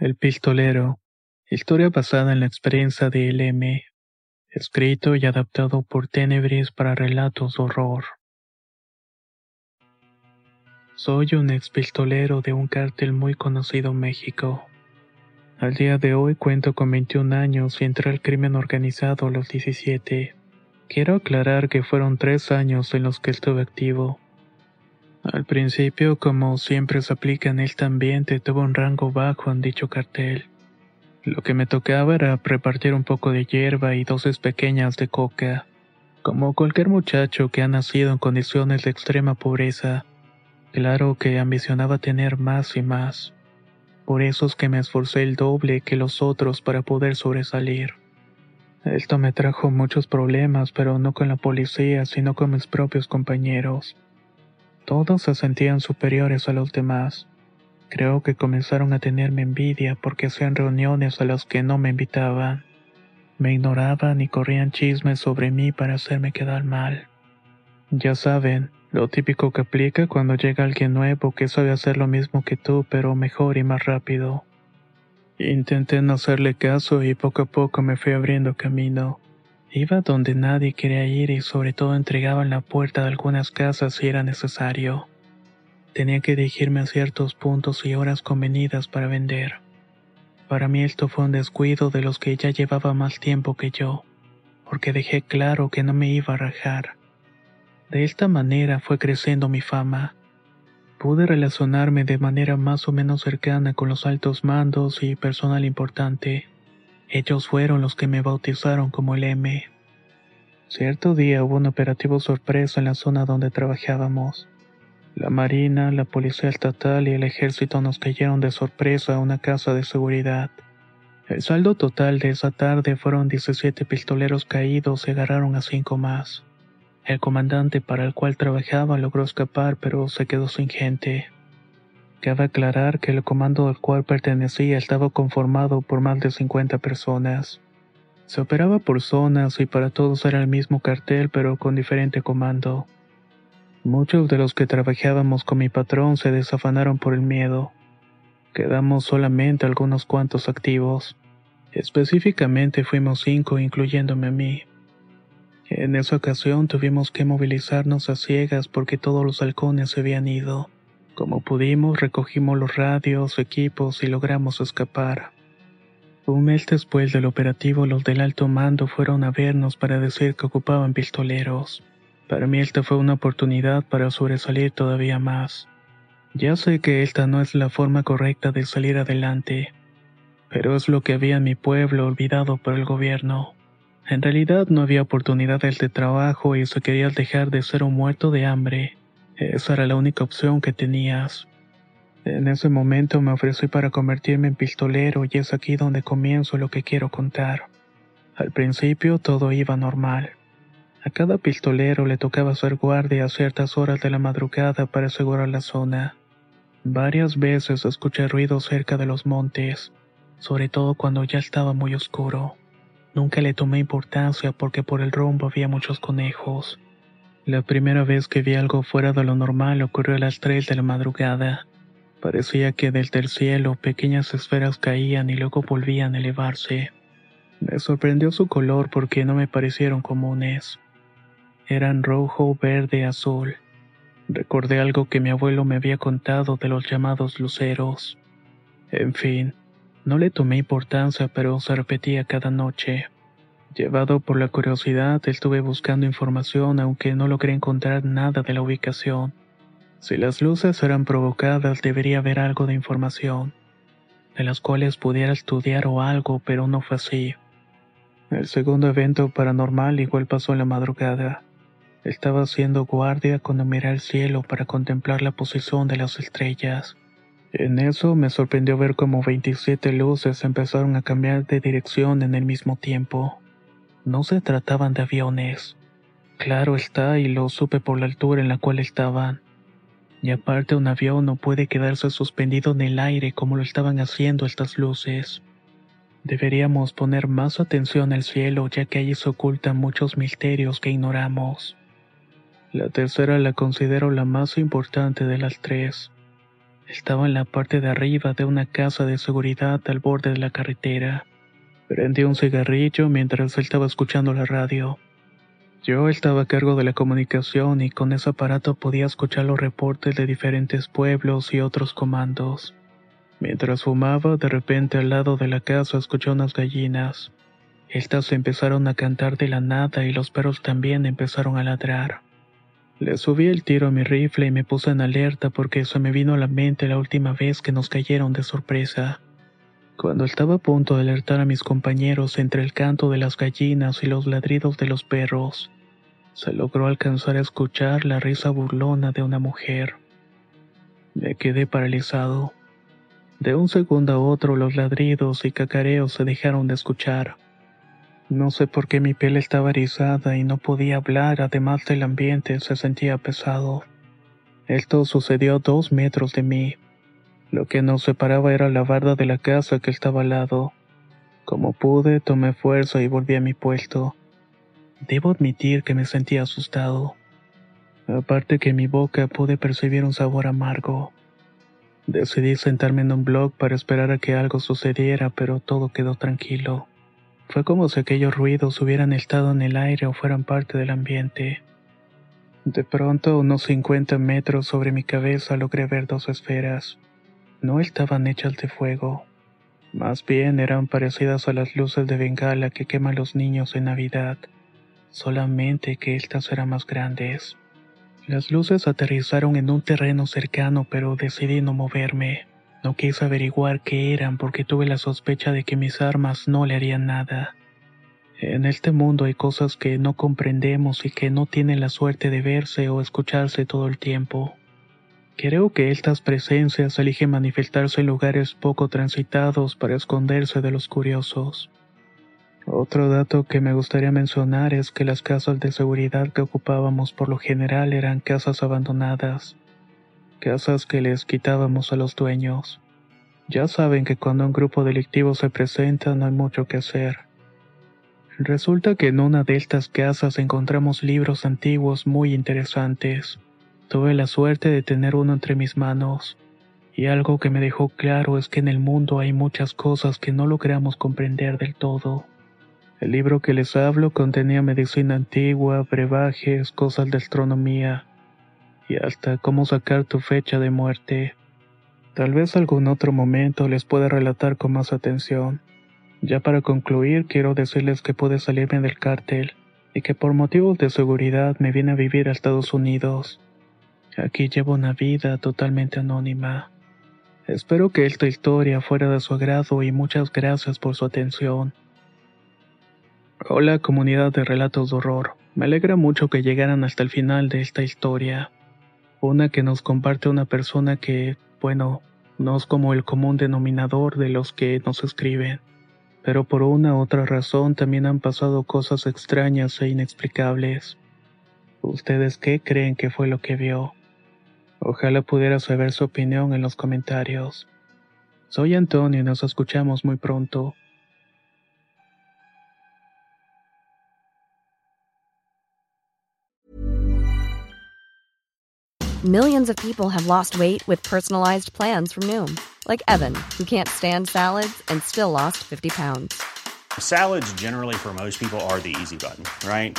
El pistolero. Historia basada en la experiencia de LM. Escrito y adaptado por Tenebris para relatos de horror. Soy un ex pistolero de un cártel muy conocido en México. Al día de hoy cuento con 21 años y entré al crimen organizado a los 17. Quiero aclarar que fueron tres años en los que estuve activo. Al principio, como siempre se aplica en este ambiente, tuve un rango bajo en dicho cartel. Lo que me tocaba era repartir un poco de hierba y dosis pequeñas de coca. Como cualquier muchacho que ha nacido en condiciones de extrema pobreza, claro que ambicionaba tener más y más. Por eso es que me esforcé el doble que los otros para poder sobresalir. Esto me trajo muchos problemas, pero no con la policía, sino con mis propios compañeros. Todos se sentían superiores a los demás. Creo que comenzaron a tenerme envidia porque hacían reuniones a las que no me invitaban. Me ignoraban y corrían chismes sobre mí para hacerme quedar mal. Ya saben, lo típico que aplica cuando llega alguien nuevo que sabe hacer lo mismo que tú, pero mejor y más rápido. Intenté no hacerle caso y poco a poco me fui abriendo camino. Iba donde nadie quería ir y sobre todo entregaba en la puerta de algunas casas si era necesario. Tenía que dirigirme a ciertos puntos y horas convenidas para vender. Para mí esto fue un descuido de los que ya llevaba más tiempo que yo, porque dejé claro que no me iba a rajar. De esta manera fue creciendo mi fama. Pude relacionarme de manera más o menos cercana con los altos mandos y personal importante. Ellos fueron los que me bautizaron como el M. Cierto día hubo un operativo sorpresa en la zona donde trabajábamos. La Marina, la Policía Estatal y el Ejército nos cayeron de sorpresa a una casa de seguridad. El saldo total de esa tarde fueron 17 pistoleros caídos y agarraron a cinco más. El comandante para el cual trabajaba logró escapar pero se quedó sin gente. Cabe aclarar que el comando al cual pertenecía estaba conformado por más de 50 personas. Se operaba por zonas y para todos era el mismo cartel pero con diferente comando. Muchos de los que trabajábamos con mi patrón se desafanaron por el miedo. Quedamos solamente algunos cuantos activos. Específicamente fuimos cinco incluyéndome a mí. En esa ocasión tuvimos que movilizarnos a ciegas porque todos los halcones se habían ido. Como pudimos, recogimos los radios, equipos y logramos escapar. Un mes después del operativo, los del alto mando fueron a vernos para decir que ocupaban pistoleros. Para mí esta fue una oportunidad para sobresalir todavía más. Ya sé que esta no es la forma correcta de salir adelante, pero es lo que había en mi pueblo olvidado por el gobierno. En realidad no había oportunidades de trabajo y si querías dejar de ser un muerto de hambre, esa era la única opción que tenías. En ese momento me ofrecí para convertirme en pistolero y es aquí donde comienzo lo que quiero contar. Al principio todo iba normal. A cada pistolero le tocaba hacer guardia a ciertas horas de la madrugada para asegurar la zona. Varias veces escuché ruidos cerca de los montes, sobre todo cuando ya estaba muy oscuro. Nunca le tomé importancia porque por el rumbo había muchos conejos. La primera vez que vi algo fuera de lo normal ocurrió a las 3 de la madrugada. Parecía que desde el cielo pequeñas esferas caían y luego volvían a elevarse. Me sorprendió su color porque no me parecieron comunes. Eran rojo, verde, azul. Recordé algo que mi abuelo me había contado de los llamados luceros. En fin, no le tomé importancia, pero se repetía cada noche. Llevado por la curiosidad, estuve buscando información aunque no logré encontrar nada de la ubicación. Si las luces eran provocadas, debería haber algo de información, de las cuales pudiera estudiar o algo, pero no fue así. El segundo evento paranormal igual pasó en la madrugada. Estaba haciendo guardia cuando miré al cielo para contemplar la posición de las estrellas. En eso me sorprendió ver cómo 27 luces empezaron a cambiar de dirección en el mismo tiempo. No se trataban de aviones. Claro está, y lo supe por la altura en la cual estaban. Y aparte un avión no puede quedarse suspendido en el aire como lo estaban haciendo estas luces. Deberíamos poner más atención al cielo ya que allí se ocultan muchos misterios que ignoramos. La tercera la considero la más importante de las tres. Estaba en la parte de arriba de una casa de seguridad al borde de la carretera. Prendí un cigarrillo mientras él estaba escuchando la radio. Yo estaba a cargo de la comunicación y con ese aparato podía escuchar los reportes de diferentes pueblos y otros comandos. Mientras fumaba, de repente al lado de la casa escuché unas gallinas. Estas empezaron a cantar de la nada y los perros también empezaron a ladrar. Le subí el tiro a mi rifle y me puse en alerta porque se me vino a la mente la última vez que nos cayeron de sorpresa. Cuando estaba a punto de alertar a mis compañeros entre el canto de las gallinas y los ladridos de los perros, se logró alcanzar a escuchar la risa burlona de una mujer. Me quedé paralizado. De un segundo a otro los ladridos y cacareos se dejaron de escuchar. No sé por qué mi piel estaba erizada y no podía hablar, además del ambiente se sentía pesado. Esto sucedió a dos metros de mí. Lo que nos separaba era la barda de la casa que estaba al lado. Como pude, tomé fuerza y volví a mi puesto. Debo admitir que me sentía asustado. Aparte que en mi boca pude percibir un sabor amargo. Decidí sentarme en un blog para esperar a que algo sucediera, pero todo quedó tranquilo. Fue como si aquellos ruidos hubieran estado en el aire o fueran parte del ambiente. De pronto, unos 50 metros sobre mi cabeza logré ver dos esferas no estaban hechas de fuego. Más bien eran parecidas a las luces de bengala que queman los niños en Navidad, solamente que estas eran más grandes. Las luces aterrizaron en un terreno cercano, pero decidí no moverme. No quise averiguar qué eran porque tuve la sospecha de que mis armas no le harían nada. En este mundo hay cosas que no comprendemos y que no tienen la suerte de verse o escucharse todo el tiempo. Creo que estas presencias eligen manifestarse en lugares poco transitados para esconderse de los curiosos. Otro dato que me gustaría mencionar es que las casas de seguridad que ocupábamos por lo general eran casas abandonadas, casas que les quitábamos a los dueños. Ya saben que cuando un grupo delictivo se presenta no hay mucho que hacer. Resulta que en una de estas casas encontramos libros antiguos muy interesantes. Tuve la suerte de tener uno entre mis manos, y algo que me dejó claro es que en el mundo hay muchas cosas que no logramos comprender del todo. El libro que les hablo contenía medicina antigua, brebajes, cosas de astronomía, y hasta cómo sacar tu fecha de muerte. Tal vez algún otro momento les pueda relatar con más atención. Ya para concluir, quiero decirles que pude salirme del cártel y que por motivos de seguridad me vine a vivir a Estados Unidos. Aquí llevo una vida totalmente anónima. Espero que esta historia fuera de su agrado y muchas gracias por su atención. Hola comunidad de relatos de horror. Me alegra mucho que llegaran hasta el final de esta historia. Una que nos comparte una persona que, bueno, no es como el común denominador de los que nos escriben, pero por una u otra razón también han pasado cosas extrañas e inexplicables. ¿Ustedes qué creen que fue lo que vio? Ojalá pudiera saber su opinión en los comentarios. Soy Antonio y nos escuchamos muy pronto. Millions of people have lost weight with personalized plans from Noom, like Evan, who can't stand salads and still lost 50 pounds. Salads generally for most people are the easy button, right?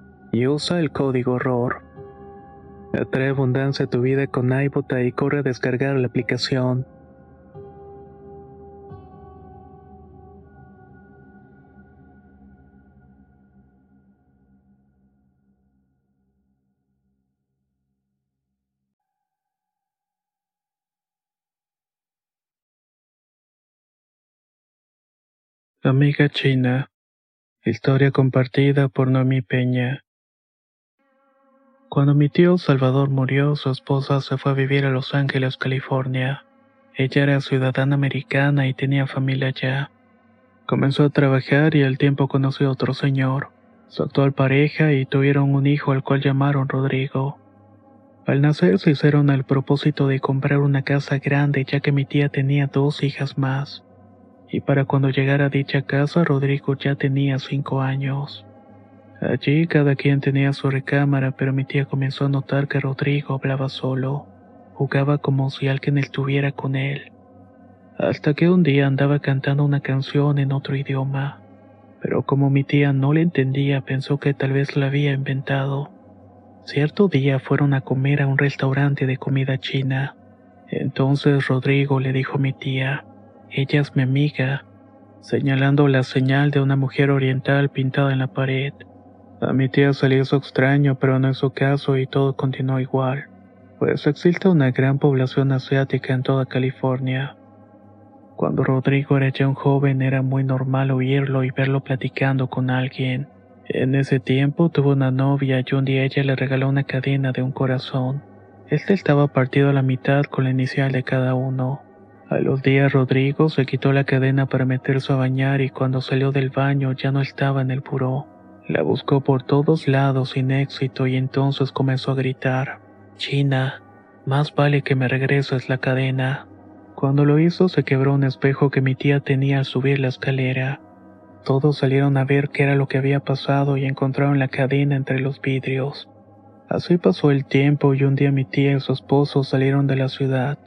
y usa el código ROR. Atrae abundancia a tu vida con iBota y corre a descargar la aplicación. Amiga China. Historia compartida por Noemi Peña. Cuando mi tío Salvador murió, su esposa se fue a vivir a Los Ángeles, California. Ella era ciudadana americana y tenía familia allá. Comenzó a trabajar y al tiempo conoció a otro señor, su actual pareja, y tuvieron un hijo al cual llamaron Rodrigo. Al nacer se hicieron el propósito de comprar una casa grande ya que mi tía tenía dos hijas más. Y para cuando llegara a dicha casa Rodrigo ya tenía cinco años. Allí cada quien tenía su recámara, pero mi tía comenzó a notar que Rodrigo hablaba solo. Jugaba como si alguien estuviera con él. Hasta que un día andaba cantando una canción en otro idioma. Pero como mi tía no le entendía, pensó que tal vez la había inventado. Cierto día fueron a comer a un restaurante de comida china. Entonces Rodrigo le dijo a mi tía, ella es mi amiga, señalando la señal de una mujer oriental pintada en la pared. A mi tía salió eso extraño, pero no su caso y todo continuó igual, pues existe una gran población asiática en toda California. Cuando Rodrigo era ya un joven era muy normal oírlo y verlo platicando con alguien. En ese tiempo tuvo una novia y un día ella le regaló una cadena de un corazón. Este estaba partido a la mitad con la inicial de cada uno. A los días Rodrigo se quitó la cadena para meterse a bañar y cuando salió del baño ya no estaba en el puro. La buscó por todos lados sin éxito y entonces comenzó a gritar, China, más vale que me regreses la cadena. Cuando lo hizo se quebró un espejo que mi tía tenía al subir la escalera. Todos salieron a ver qué era lo que había pasado y encontraron la cadena entre los vidrios. Así pasó el tiempo y un día mi tía y su esposo salieron de la ciudad.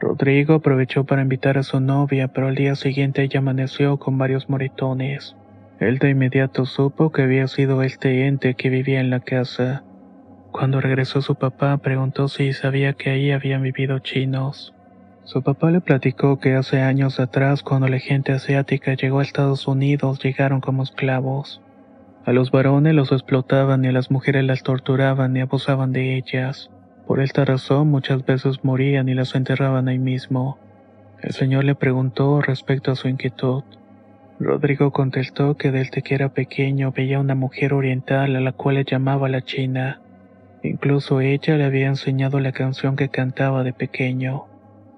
Rodrigo aprovechó para invitar a su novia, pero al día siguiente ella amaneció con varios moritones. Él de inmediato supo que había sido este ente que vivía en la casa. Cuando regresó su papá preguntó si sabía que ahí habían vivido chinos. Su papá le platicó que hace años atrás cuando la gente asiática llegó a Estados Unidos llegaron como esclavos. A los varones los explotaban y a las mujeres las torturaban y abusaban de ellas. Por esta razón muchas veces morían y las enterraban ahí mismo. El señor le preguntó respecto a su inquietud. Rodrigo contestó que desde que era pequeño veía una mujer oriental a la cual le llamaba la China. Incluso ella le había enseñado la canción que cantaba de pequeño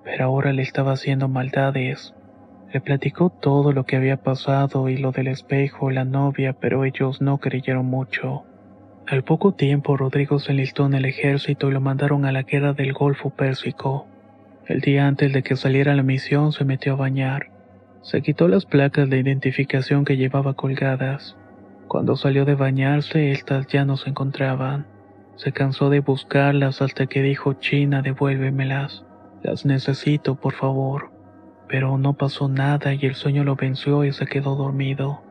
pero ahora le estaba haciendo maldades. Le platicó todo lo que había pasado y lo del espejo, la novia, pero ellos no creyeron mucho. Al poco tiempo Rodrigo se enlistó en el ejército y lo mandaron a la guerra del Golfo Pérsico. El día antes de que saliera la misión se metió a bañar. Se quitó las placas de identificación que llevaba colgadas. Cuando salió de bañarse, estas ya no se encontraban. Se cansó de buscarlas hasta que dijo China, devuélvemelas. Las necesito, por favor. Pero no pasó nada y el sueño lo venció y se quedó dormido.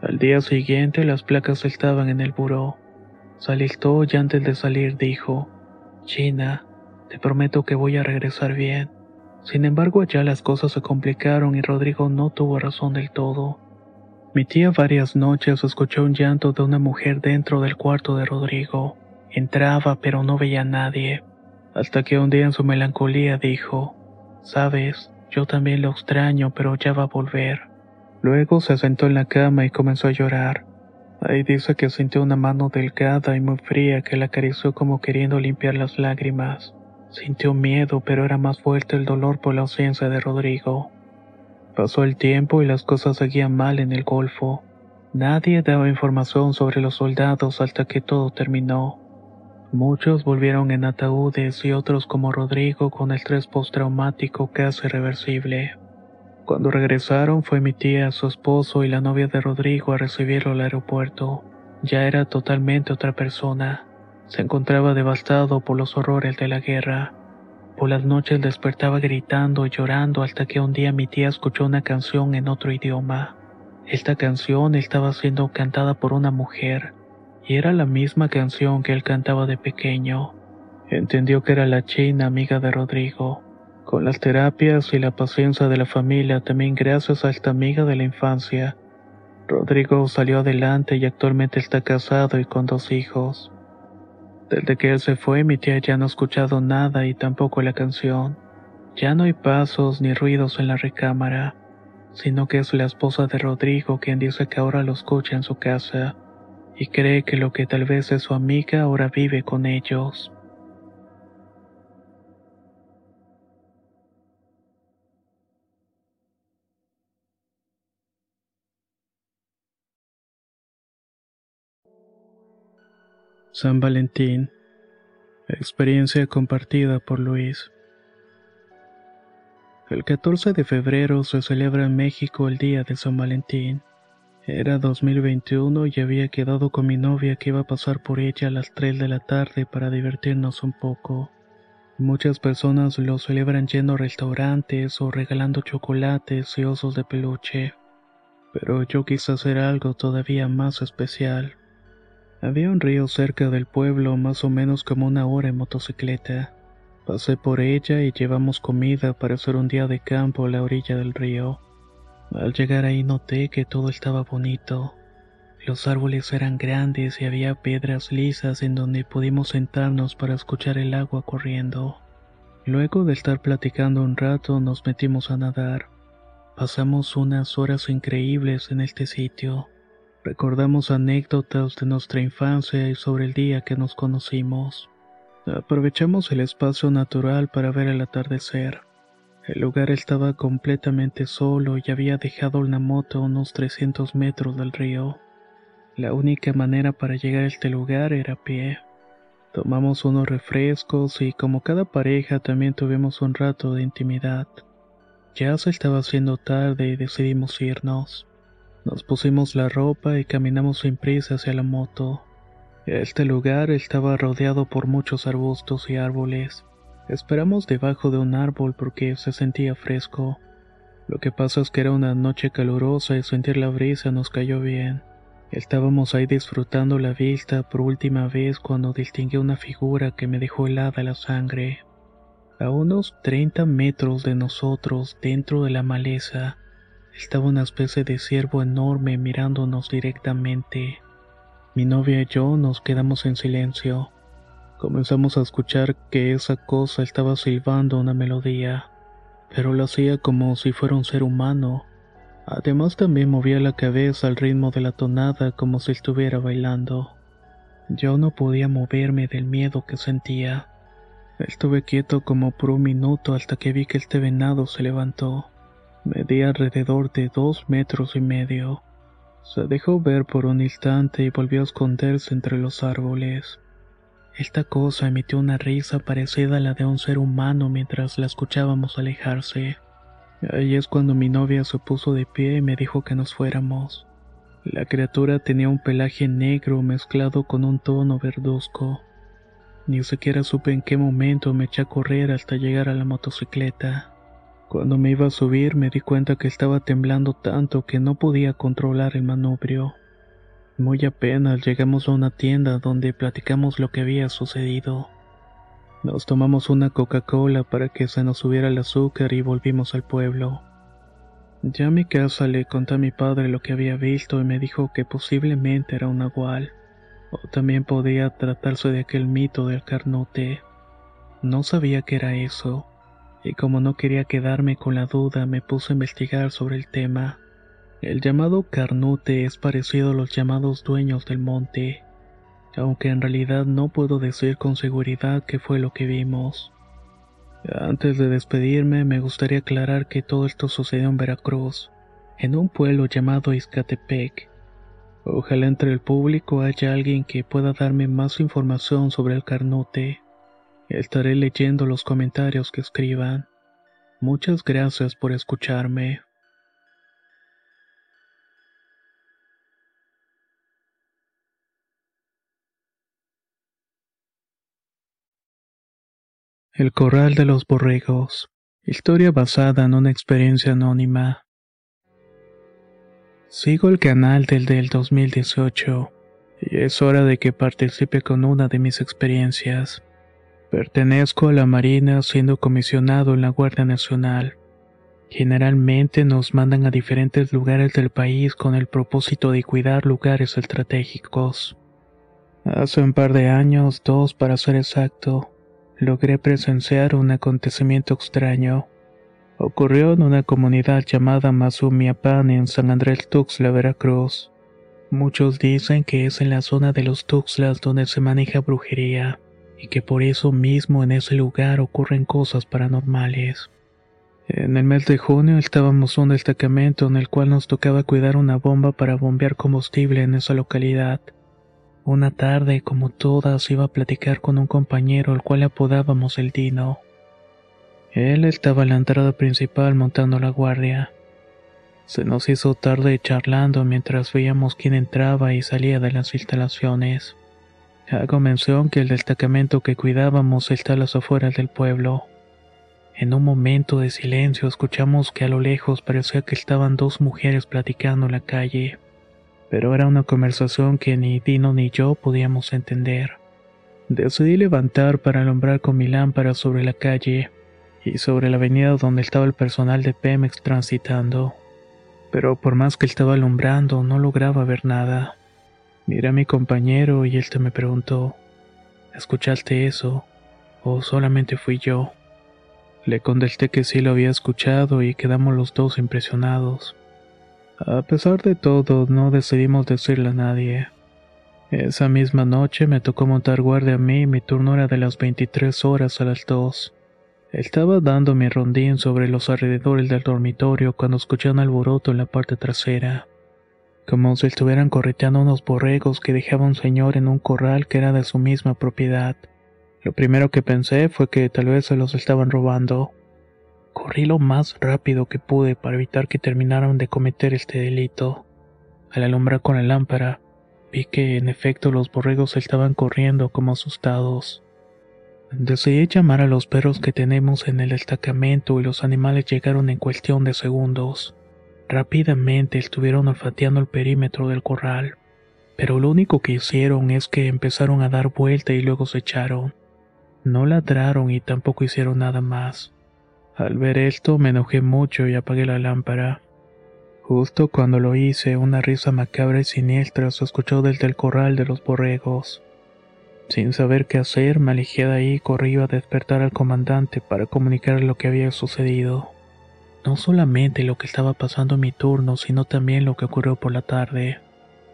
Al día siguiente las placas estaban en el buró. Se alistó y antes de salir dijo, China, te prometo que voy a regresar bien. Sin embargo, ya las cosas se complicaron y Rodrigo no tuvo razón del todo. Mi tía varias noches escuchó un llanto de una mujer dentro del cuarto de Rodrigo. Entraba pero no veía a nadie hasta que un día en su melancolía dijo, Sabes, yo también lo extraño, pero ya va a volver. Luego se sentó en la cama y comenzó a llorar. Ahí dice que sintió una mano delgada y muy fría que la acarició como queriendo limpiar las lágrimas. Sintió miedo, pero era más fuerte el dolor por la ausencia de Rodrigo. Pasó el tiempo y las cosas seguían mal en el Golfo. Nadie daba información sobre los soldados hasta que todo terminó. Muchos volvieron en ataúdes y otros como Rodrigo con estrés postraumático casi reversible. Cuando regresaron fue mi tía, su esposo y la novia de Rodrigo a recibirlo al aeropuerto. Ya era totalmente otra persona. Se encontraba devastado por los horrores de la guerra. Por las noches despertaba gritando y llorando hasta que un día mi tía escuchó una canción en otro idioma. Esta canción estaba siendo cantada por una mujer y era la misma canción que él cantaba de pequeño. Entendió que era la china amiga de Rodrigo. Con las terapias y la paciencia de la familia, también gracias a esta amiga de la infancia, Rodrigo salió adelante y actualmente está casado y con dos hijos. Desde que él se fue, mi tía ya no ha escuchado nada y tampoco la canción. Ya no hay pasos ni ruidos en la recámara, sino que es la esposa de Rodrigo quien dice que ahora lo escucha en su casa y cree que lo que tal vez es su amiga ahora vive con ellos. San Valentín. Experiencia compartida por Luis. El 14 de febrero se celebra en México el Día de San Valentín. Era 2021 y había quedado con mi novia que iba a pasar por ella a las 3 de la tarde para divertirnos un poco. Muchas personas lo celebran yendo a restaurantes o regalando chocolates y osos de peluche. Pero yo quise hacer algo todavía más especial. Había un río cerca del pueblo, más o menos como una hora en motocicleta. Pasé por ella y llevamos comida para hacer un día de campo a la orilla del río. Al llegar ahí noté que todo estaba bonito. Los árboles eran grandes y había piedras lisas en donde pudimos sentarnos para escuchar el agua corriendo. Luego de estar platicando un rato nos metimos a nadar. Pasamos unas horas increíbles en este sitio. Recordamos anécdotas de nuestra infancia y sobre el día que nos conocimos. Aprovechamos el espacio natural para ver el atardecer. El lugar estaba completamente solo y había dejado una moto a unos 300 metros del río. La única manera para llegar a este lugar era a pie. Tomamos unos refrescos y como cada pareja también tuvimos un rato de intimidad. Ya se estaba haciendo tarde y decidimos irnos. Nos pusimos la ropa y caminamos sin prisa hacia la moto. Este lugar estaba rodeado por muchos arbustos y árboles. Esperamos debajo de un árbol porque se sentía fresco. Lo que pasa es que era una noche calurosa y sentir la brisa nos cayó bien. Estábamos ahí disfrutando la vista por última vez cuando distinguí una figura que me dejó helada la sangre. A unos 30 metros de nosotros, dentro de la maleza, estaba una especie de ciervo enorme mirándonos directamente. Mi novia y yo nos quedamos en silencio. Comenzamos a escuchar que esa cosa estaba silbando una melodía, pero lo hacía como si fuera un ser humano Además también movía la cabeza al ritmo de la tonada como si estuviera bailando. Yo no podía moverme del miedo que sentía. Estuve quieto como por un minuto hasta que vi que este venado se levantó. Medía alrededor de dos metros y medio. Se dejó ver por un instante y volvió a esconderse entre los árboles. Esta cosa emitió una risa parecida a la de un ser humano mientras la escuchábamos alejarse. Ahí es cuando mi novia se puso de pie y me dijo que nos fuéramos. La criatura tenía un pelaje negro mezclado con un tono verduzco. Ni siquiera supe en qué momento me eché a correr hasta llegar a la motocicleta. Cuando me iba a subir me di cuenta que estaba temblando tanto que no podía controlar el manubrio. Muy apenas llegamos a una tienda donde platicamos lo que había sucedido. Nos tomamos una Coca-Cola para que se nos subiera el azúcar y volvimos al pueblo. Ya a mi casa le conté a mi padre lo que había visto y me dijo que posiblemente era un nahual, o también podía tratarse de aquel mito del carnote. No sabía qué era eso, y como no quería quedarme con la duda me puse a investigar sobre el tema. El llamado carnote es parecido a los llamados dueños del monte aunque en realidad no puedo decir con seguridad qué fue lo que vimos. Antes de despedirme, me gustaría aclarar que todo esto sucedió en Veracruz, en un pueblo llamado Izcatepec. Ojalá entre el público haya alguien que pueda darme más información sobre el carnote. Estaré leyendo los comentarios que escriban. Muchas gracias por escucharme. El Corral de los Borregos. Historia basada en una experiencia anónima. Sigo el canal del del 2018 y es hora de que participe con una de mis experiencias. Pertenezco a la Marina siendo comisionado en la Guardia Nacional. Generalmente nos mandan a diferentes lugares del país con el propósito de cuidar lugares estratégicos. Hace un par de años, dos para ser exacto, logré presenciar un acontecimiento extraño. Ocurrió en una comunidad llamada Mazumiapan en San Andrés Tuxtla, Veracruz. Muchos dicen que es en la zona de los Tuxtlas donde se maneja brujería, y que por eso mismo en ese lugar ocurren cosas paranormales. En el mes de junio estábamos en un destacamento en el cual nos tocaba cuidar una bomba para bombear combustible en esa localidad. Una tarde, como todas, iba a platicar con un compañero al cual apodábamos el Dino. Él estaba en la entrada principal montando la guardia. Se nos hizo tarde charlando mientras veíamos quién entraba y salía de las instalaciones. Hago mención que el destacamento que cuidábamos está a las afueras del pueblo. En un momento de silencio escuchamos que a lo lejos parecía que estaban dos mujeres platicando en la calle pero era una conversación que ni Dino ni yo podíamos entender. Decidí levantar para alumbrar con mi lámpara sobre la calle y sobre la avenida donde estaba el personal de Pemex transitando. Pero por más que estaba alumbrando, no lograba ver nada. Miré a mi compañero y este me preguntó, ¿escuchaste eso? ¿O solamente fui yo? Le contesté que sí lo había escuchado y quedamos los dos impresionados. A pesar de todo, no decidimos decirle a nadie. Esa misma noche me tocó montar guardia a mí y mi turno era de las 23 horas a las 2. Estaba dando mi rondín sobre los alrededores del dormitorio cuando escuché un alboroto en la parte trasera. Como si estuvieran correteando unos borregos que dejaba un señor en un corral que era de su misma propiedad. Lo primero que pensé fue que tal vez se los estaban robando. Corrí lo más rápido que pude para evitar que terminaran de cometer este delito. Al alumbrar con la lámpara, vi que en efecto los borregos estaban corriendo como asustados. Decidí llamar a los perros que tenemos en el destacamento y los animales llegaron en cuestión de segundos. Rápidamente estuvieron olfateando el perímetro del corral. pero lo único que hicieron es que empezaron a dar vuelta y luego se echaron. No ladraron y tampoco hicieron nada más. Al ver esto me enojé mucho y apagué la lámpara. Justo cuando lo hice, una risa macabra y siniestra se escuchó desde el corral de los borregos. Sin saber qué hacer, me alejé de ahí y corrí a despertar al comandante para comunicar lo que había sucedido. No solamente lo que estaba pasando en mi turno, sino también lo que ocurrió por la tarde.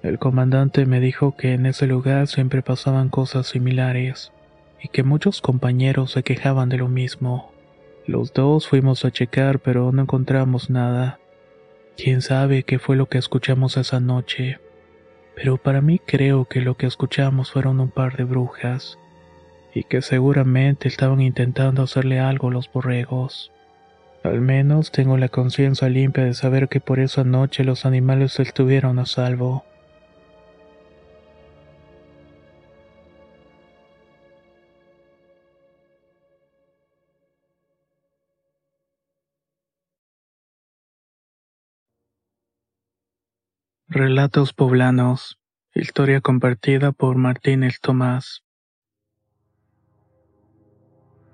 El comandante me dijo que en ese lugar siempre pasaban cosas similares y que muchos compañeros se quejaban de lo mismo. Los dos fuimos a checar pero no encontramos nada. Quién sabe qué fue lo que escuchamos esa noche pero para mí creo que lo que escuchamos fueron un par de brujas, y que seguramente estaban intentando hacerle algo a los borregos. Al menos tengo la conciencia limpia de saber que por esa noche los animales estuvieron a salvo. Relatos poblanos. Historia compartida por Martínez Tomás.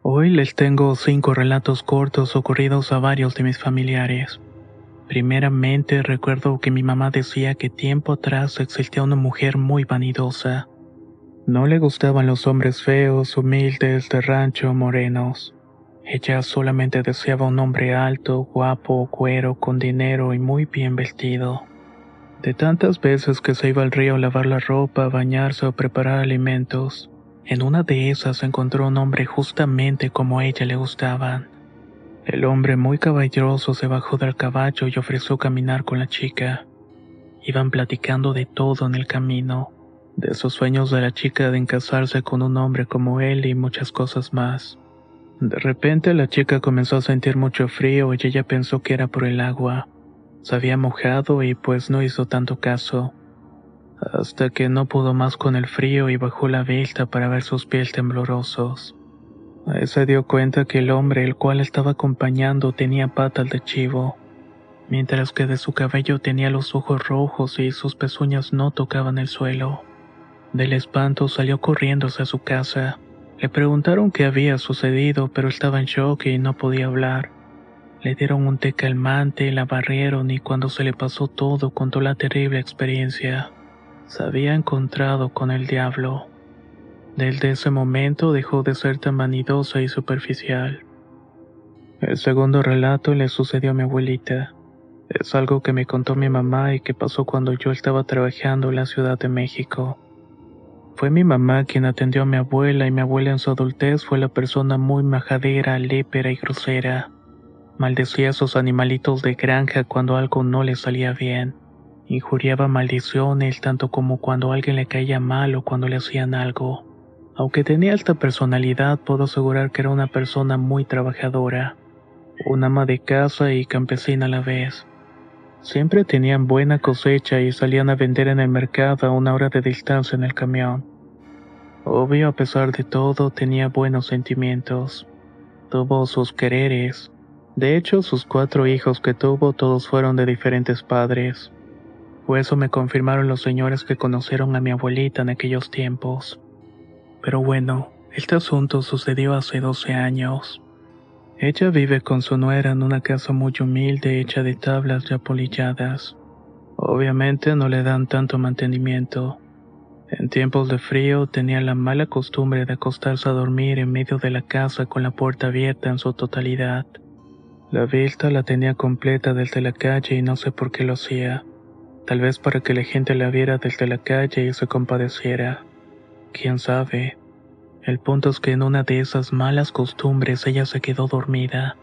Hoy les tengo cinco relatos cortos ocurridos a varios de mis familiares. Primeramente recuerdo que mi mamá decía que tiempo atrás existía una mujer muy vanidosa. No le gustaban los hombres feos, humildes, de rancho, morenos. Ella solamente deseaba un hombre alto, guapo, cuero, con dinero y muy bien vestido. De tantas veces que se iba al río a lavar la ropa, bañarse o preparar alimentos, en una de esas encontró un hombre justamente como a ella le gustaban. El hombre muy caballeroso se bajó del caballo y ofreció caminar con la chica. Iban platicando de todo en el camino, de sus sueños de la chica de encasarse con un hombre como él y muchas cosas más. De repente la chica comenzó a sentir mucho frío y ella pensó que era por el agua. Se había mojado y pues no hizo tanto caso. Hasta que no pudo más con el frío y bajó la vista para ver sus pies temblorosos. Ahí se dio cuenta que el hombre el cual estaba acompañando tenía patas de chivo, mientras que de su cabello tenía los ojos rojos y sus pezuñas no tocaban el suelo. Del espanto salió corriendo hacia su casa. Le preguntaron qué había sucedido, pero estaba en shock y no podía hablar. Le dieron un té calmante, la barrieron y cuando se le pasó todo contó la terrible experiencia. Se había encontrado con el diablo. Desde ese momento dejó de ser tan vanidosa y superficial. El segundo relato le sucedió a mi abuelita. Es algo que me contó mi mamá y que pasó cuando yo estaba trabajando en la Ciudad de México. Fue mi mamá quien atendió a mi abuela y mi abuela en su adultez fue la persona muy majadera, lépera y grosera. Maldecía a sus animalitos de granja cuando algo no le salía bien. Injuriaba maldiciones tanto como cuando alguien le caía mal o cuando le hacían algo. Aunque tenía alta personalidad, puedo asegurar que era una persona muy trabajadora, una ama de casa y campesina a la vez. Siempre tenían buena cosecha y salían a vender en el mercado a una hora de distancia en el camión. Obvio, a pesar de todo, tenía buenos sentimientos. Tuvo sus quereres, de hecho, sus cuatro hijos que tuvo todos fueron de diferentes padres. Eso me confirmaron los señores que conocieron a mi abuelita en aquellos tiempos. Pero bueno, este asunto sucedió hace 12 años. Ella vive con su nuera en una casa muy humilde hecha de tablas ya polilladas. Obviamente no le dan tanto mantenimiento. En tiempos de frío tenía la mala costumbre de acostarse a dormir en medio de la casa con la puerta abierta en su totalidad. La vista la tenía completa desde la calle y no sé por qué lo hacía. Tal vez para que la gente la viera desde la calle y se compadeciera. Quién sabe. El punto es que en una de esas malas costumbres ella se quedó dormida.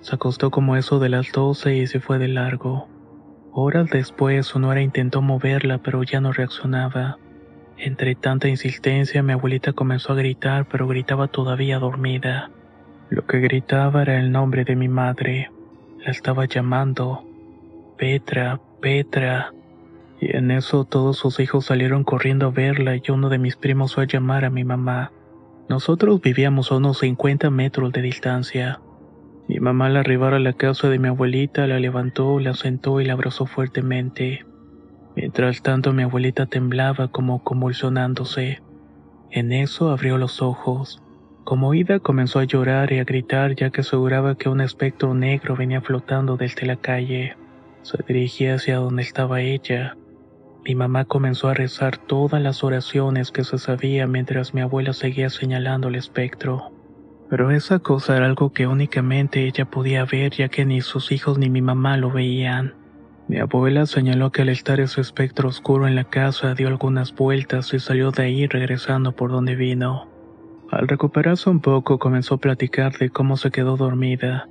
Se acostó como eso de las doce y se fue de largo. Horas después su nuera intentó moverla pero ya no reaccionaba. Entre tanta insistencia mi abuelita comenzó a gritar pero gritaba todavía dormida. Lo que gritaba era el nombre de mi madre. La estaba llamando. Petra, Petra. Y en eso todos sus hijos salieron corriendo a verla y uno de mis primos fue a llamar a mi mamá. Nosotros vivíamos a unos 50 metros de distancia. Mi mamá al arribar a la casa de mi abuelita la levantó, la sentó y la abrazó fuertemente. Mientras tanto mi abuelita temblaba como convulsionándose. En eso abrió los ojos. Como ida comenzó a llorar y a gritar ya que aseguraba que un espectro negro venía flotando desde la calle. Se dirigía hacia donde estaba ella. Mi mamá comenzó a rezar todas las oraciones que se sabía mientras mi abuela seguía señalando el espectro. Pero esa cosa era algo que únicamente ella podía ver ya que ni sus hijos ni mi mamá lo veían. Mi abuela señaló que al estar ese espectro oscuro en la casa dio algunas vueltas y salió de ahí regresando por donde vino. Al recuperarse un poco comenzó a platicar de cómo se quedó dormida.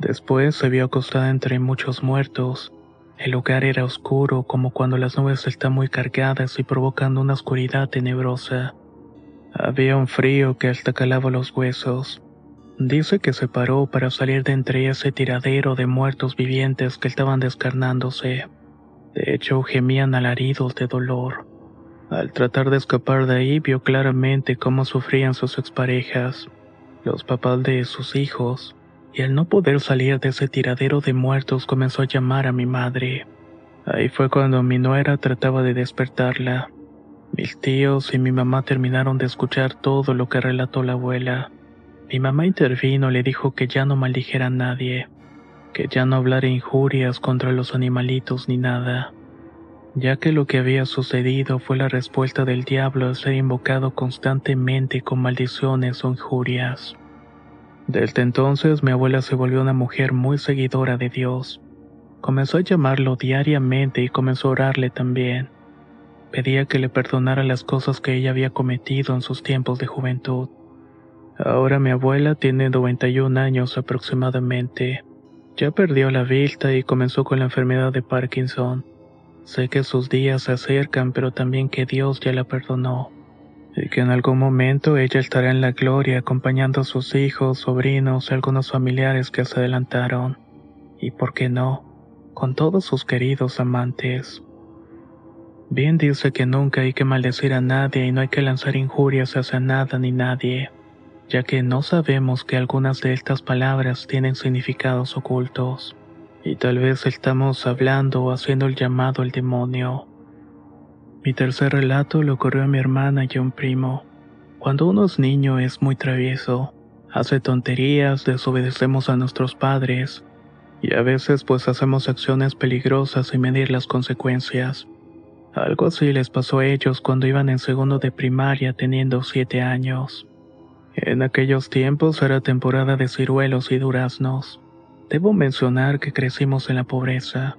Después se vio acostada entre muchos muertos. El lugar era oscuro como cuando las nubes están muy cargadas y provocando una oscuridad tenebrosa. Había un frío que hasta calaba los huesos. Dice que se paró para salir de entre ese tiradero de muertos vivientes que estaban descarnándose. De hecho, gemían alaridos de dolor. Al tratar de escapar de ahí, vio claramente cómo sufrían sus exparejas, los papás de sus hijos, y al no poder salir de ese tiradero de muertos comenzó a llamar a mi madre. Ahí fue cuando mi nuera trataba de despertarla. Mis tíos y mi mamá terminaron de escuchar todo lo que relató la abuela. Mi mamá intervino y le dijo que ya no maldijera a nadie, que ya no hablara injurias contra los animalitos ni nada, ya que lo que había sucedido fue la respuesta del diablo al ser invocado constantemente con maldiciones o injurias. Desde entonces mi abuela se volvió una mujer muy seguidora de Dios. Comenzó a llamarlo diariamente y comenzó a orarle también. Pedía que le perdonara las cosas que ella había cometido en sus tiempos de juventud. Ahora mi abuela tiene 91 años aproximadamente. Ya perdió la vista y comenzó con la enfermedad de Parkinson. Sé que sus días se acercan, pero también que Dios ya la perdonó y que en algún momento ella estará en la gloria acompañando a sus hijos, sobrinos y algunos familiares que se adelantaron, y por qué no, con todos sus queridos amantes. Bien dice que nunca hay que maldecir a nadie y no hay que lanzar injurias hacia nada ni nadie, ya que no sabemos que algunas de estas palabras tienen significados ocultos, y tal vez estamos hablando o haciendo el llamado al demonio. Mi tercer relato le ocurrió a mi hermana y a un primo. Cuando uno es niño es muy travieso, hace tonterías, desobedecemos a nuestros padres, y a veces pues hacemos acciones peligrosas sin medir las consecuencias. Algo así les pasó a ellos cuando iban en segundo de primaria teniendo siete años. En aquellos tiempos era temporada de ciruelos y duraznos. Debo mencionar que crecimos en la pobreza.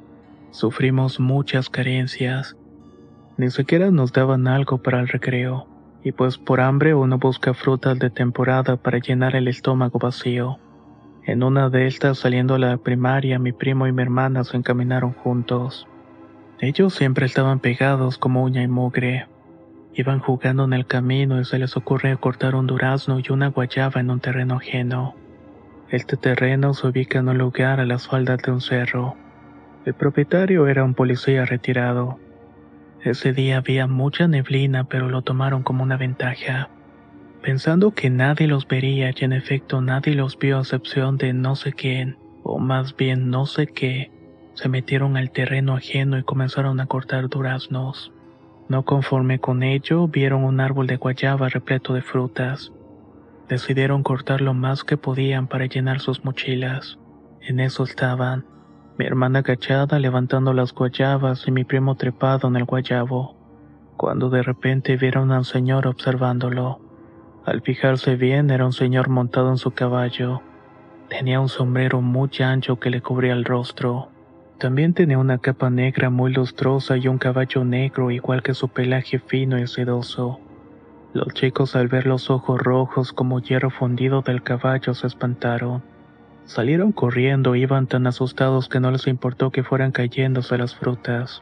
Sufrimos muchas carencias ni siquiera nos daban algo para el recreo, y pues por hambre uno busca frutas de temporada para llenar el estómago vacío. En una de estas, saliendo a la primaria, mi primo y mi hermana se encaminaron juntos. Ellos siempre estaban pegados como uña y mugre. Iban jugando en el camino y se les ocurre cortar un durazno y una guayaba en un terreno ajeno. Este terreno se ubica en un lugar a las faldas de un cerro. El propietario era un policía retirado. Ese día había mucha neblina, pero lo tomaron como una ventaja. Pensando que nadie los vería y en efecto nadie los vio a excepción de no sé quién, o más bien no sé qué, se metieron al terreno ajeno y comenzaron a cortar duraznos. No conforme con ello, vieron un árbol de guayaba repleto de frutas. Decidieron cortar lo más que podían para llenar sus mochilas. En eso estaban, mi hermana agachada levantando las guayabas y mi primo trepado en el guayabo, cuando de repente vieron a un señor observándolo. Al fijarse bien era un señor montado en su caballo. Tenía un sombrero muy ancho que le cubría el rostro. También tenía una capa negra muy lustrosa y un caballo negro igual que su pelaje fino y sedoso. Los chicos al ver los ojos rojos como hierro fundido del caballo se espantaron. Salieron corriendo, iban tan asustados que no les importó que fueran cayéndose las frutas.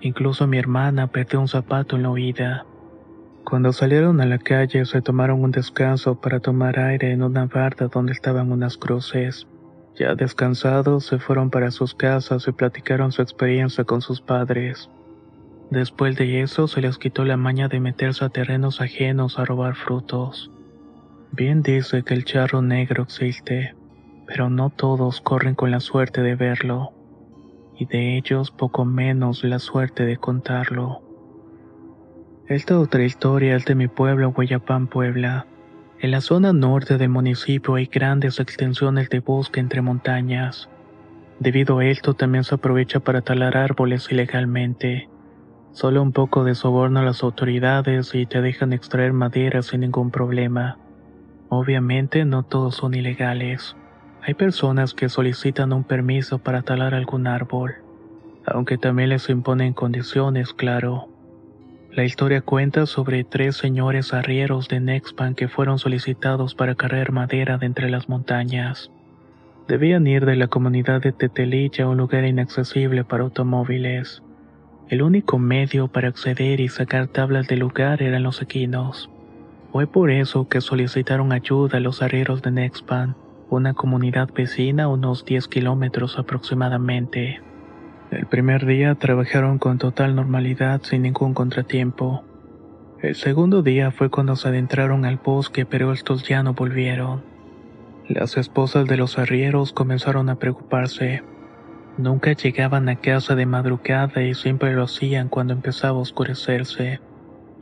Incluso mi hermana perdió un zapato en la huida. Cuando salieron a la calle se tomaron un descanso para tomar aire en una barda donde estaban unas cruces. Ya descansados se fueron para sus casas y platicaron su experiencia con sus padres. Después de eso se les quitó la maña de meterse a terrenos ajenos a robar frutos. Bien dice que el charro negro existe pero no todos corren con la suerte de verlo. y de ellos poco menos la suerte de contarlo. Esta otra historia es de mi pueblo, Guayapán, Puebla. En la zona norte del municipio hay grandes extensiones de bosque entre montañas. Debido a esto también se aprovecha para talar árboles ilegalmente. Solo un poco de soborno a las autoridades y te dejan extraer madera sin ningún problema. Obviamente no todos son ilegales. Hay personas que solicitan un permiso para talar algún árbol, aunque también les imponen condiciones, claro. La historia cuenta sobre tres señores arrieros de Nexpan que fueron solicitados para cargar madera de entre las montañas. Debían ir de la comunidad de Tetelilla a un lugar inaccesible para automóviles. El único medio para acceder y sacar tablas del lugar eran los equinos. Fue por eso que solicitaron ayuda a los arrieros de Nexpan, una comunidad vecina unos 10 kilómetros aproximadamente. El primer día trabajaron con total normalidad sin ningún contratiempo. El segundo día fue cuando se adentraron al bosque pero estos ya no volvieron. Las esposas de los arrieros comenzaron a preocuparse. Nunca llegaban a casa de madrugada y siempre lo hacían cuando empezaba a oscurecerse,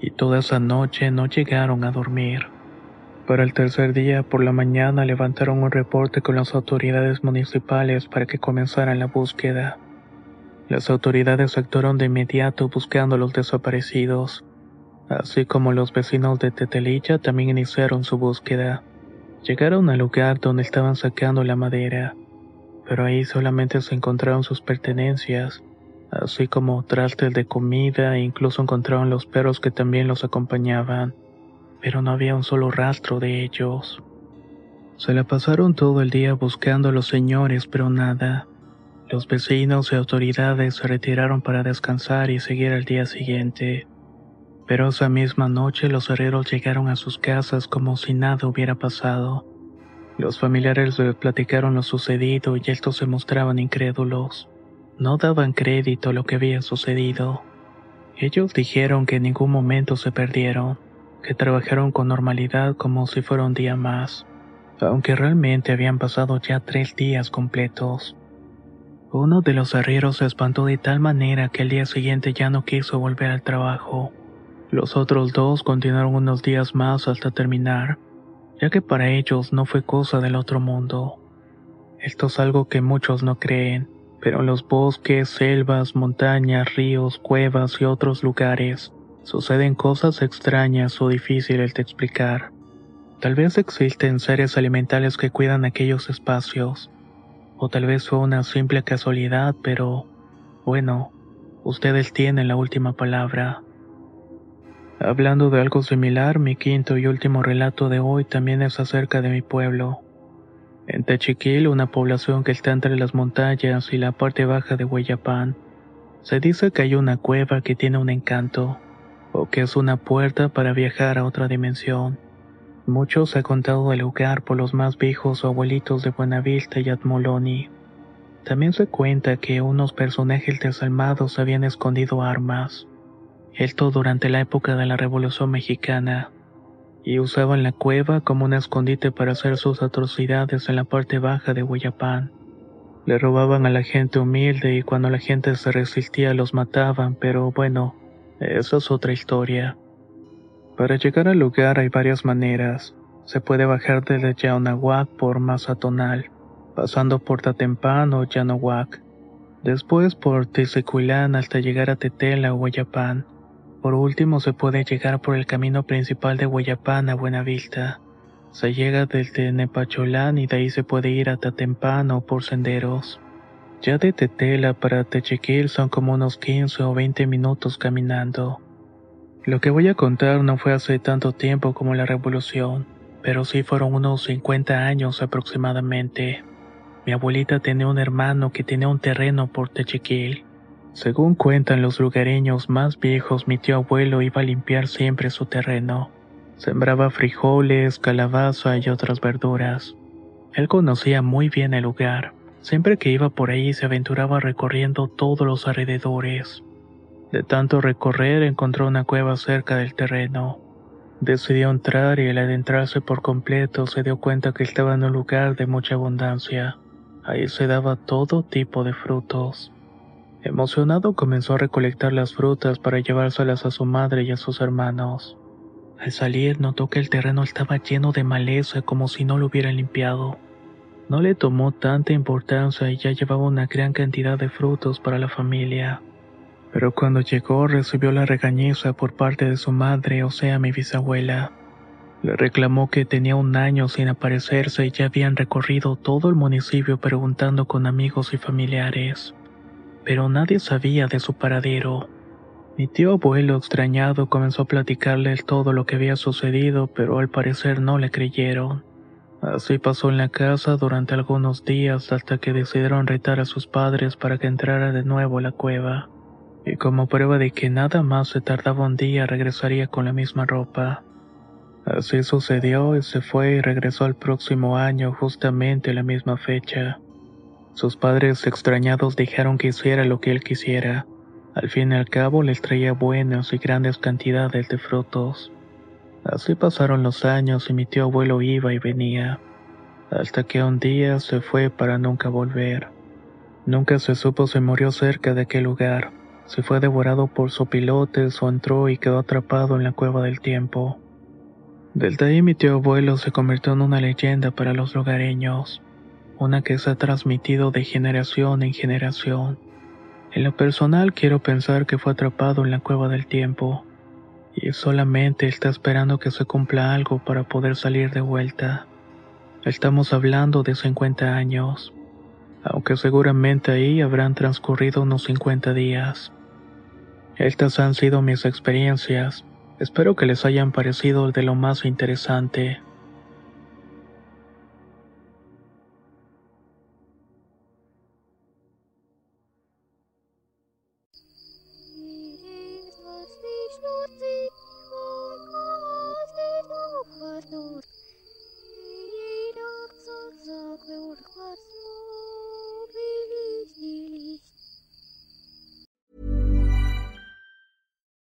y toda esa noche no llegaron a dormir. Para el tercer día por la mañana levantaron un reporte con las autoridades municipales para que comenzaran la búsqueda. Las autoridades actuaron de inmediato buscando a los desaparecidos, así como los vecinos de Tetelilla también iniciaron su búsqueda. Llegaron al lugar donde estaban sacando la madera, pero ahí solamente se encontraron sus pertenencias, así como trastes de comida e incluso encontraron los perros que también los acompañaban, pero no había un solo rastro de ellos. Se la pasaron todo el día buscando a los señores, pero nada. Los vecinos y autoridades se retiraron para descansar y seguir al día siguiente. Pero esa misma noche los herreros llegaron a sus casas como si nada hubiera pasado. Los familiares les platicaron lo sucedido y estos se mostraban incrédulos. No daban crédito a lo que había sucedido. Ellos dijeron que en ningún momento se perdieron, que trabajaron con normalidad como si fuera un día más, aunque realmente habían pasado ya tres días completos. Uno de los arrieros se espantó de tal manera que el día siguiente ya no quiso volver al trabajo. Los otros dos continuaron unos días más hasta terminar, ya que para ellos no fue cosa del otro mundo. Esto es algo que muchos no creen, pero en los bosques, selvas, montañas, ríos, cuevas y otros lugares suceden cosas extrañas o difíciles de explicar. Tal vez existen seres alimentales que cuidan aquellos espacios, o tal vez fue una simple casualidad, pero bueno, ustedes tienen la última palabra. Hablando de algo similar, mi quinto y último relato de hoy también es acerca de mi pueblo. En Techiquil, una población que está entre las montañas y la parte baja de Huayapán, se dice que hay una cueva que tiene un encanto, o que es una puerta para viajar a otra dimensión. Muchos se ha contado del lugar por los más viejos o abuelitos de Buenavista y Atmoloni. También se cuenta que unos personajes desalmados habían escondido armas esto durante la época de la Revolución Mexicana, y usaban la cueva como un escondite para hacer sus atrocidades en la parte baja de Huayapán. Le robaban a la gente humilde y cuando la gente se resistía los mataban, pero bueno, eso es otra historia. Para llegar al lugar hay varias maneras. Se puede bajar desde Yaonahuac por Mazatonal, pasando por Tatempán o Yanahuac. Después por Tizicuilán hasta llegar a Tetela o Huayapán. Por último, se puede llegar por el camino principal de Guayapán a Buenavista. Se llega desde Nepacholán y de ahí se puede ir a Tatempán o por senderos. Ya de Tetela para Techiquil son como unos 15 o 20 minutos caminando. Lo que voy a contar no fue hace tanto tiempo como la revolución, pero sí fueron unos 50 años aproximadamente. Mi abuelita tenía un hermano que tenía un terreno por Techiquil. Según cuentan los lugareños más viejos, mi tío abuelo iba a limpiar siempre su terreno. Sembraba frijoles, calabaza y otras verduras. Él conocía muy bien el lugar. Siempre que iba por ahí se aventuraba recorriendo todos los alrededores. De tanto recorrer encontró una cueva cerca del terreno. Decidió entrar y al adentrarse por completo se dio cuenta que estaba en un lugar de mucha abundancia. Ahí se daba todo tipo de frutos. Emocionado comenzó a recolectar las frutas para llevárselas a su madre y a sus hermanos. Al salir notó que el terreno estaba lleno de maleza como si no lo hubieran limpiado. No le tomó tanta importancia y ya llevaba una gran cantidad de frutos para la familia. Pero cuando llegó recibió la regañiza por parte de su madre, o sea, mi bisabuela. Le reclamó que tenía un año sin aparecerse y ya habían recorrido todo el municipio preguntando con amigos y familiares. Pero nadie sabía de su paradero. Mi tío abuelo extrañado comenzó a platicarle todo lo que había sucedido, pero al parecer no le creyeron. Así pasó en la casa durante algunos días hasta que decidieron retar a sus padres para que entrara de nuevo a la cueva y como prueba de que nada más se tardaba un día regresaría con la misma ropa. Así sucedió y se fue y regresó al próximo año justamente la misma fecha. Sus padres extrañados dijeron que hiciera lo que él quisiera. Al fin y al cabo les traía buenas y grandes cantidades de frutos. Así pasaron los años y mi tío abuelo iba y venía, hasta que un día se fue para nunca volver. Nunca se supo si murió cerca de aquel lugar se fue devorado por sopilotes o entró y quedó atrapado en la cueva del tiempo. Desde ahí mi tío abuelo se convirtió en una leyenda para los lugareños, una que se ha transmitido de generación en generación. En lo personal quiero pensar que fue atrapado en la cueva del tiempo y solamente está esperando que se cumpla algo para poder salir de vuelta. Estamos hablando de 50 años, aunque seguramente ahí habrán transcurrido unos 50 días. Estas han sido mis experiencias. Espero que les hayan parecido de lo más interesante.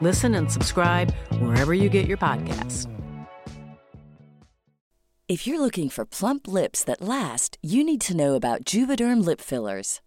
Listen and subscribe wherever you get your podcasts. If you're looking for plump lips that last, you need to know about Juvederm lip fillers.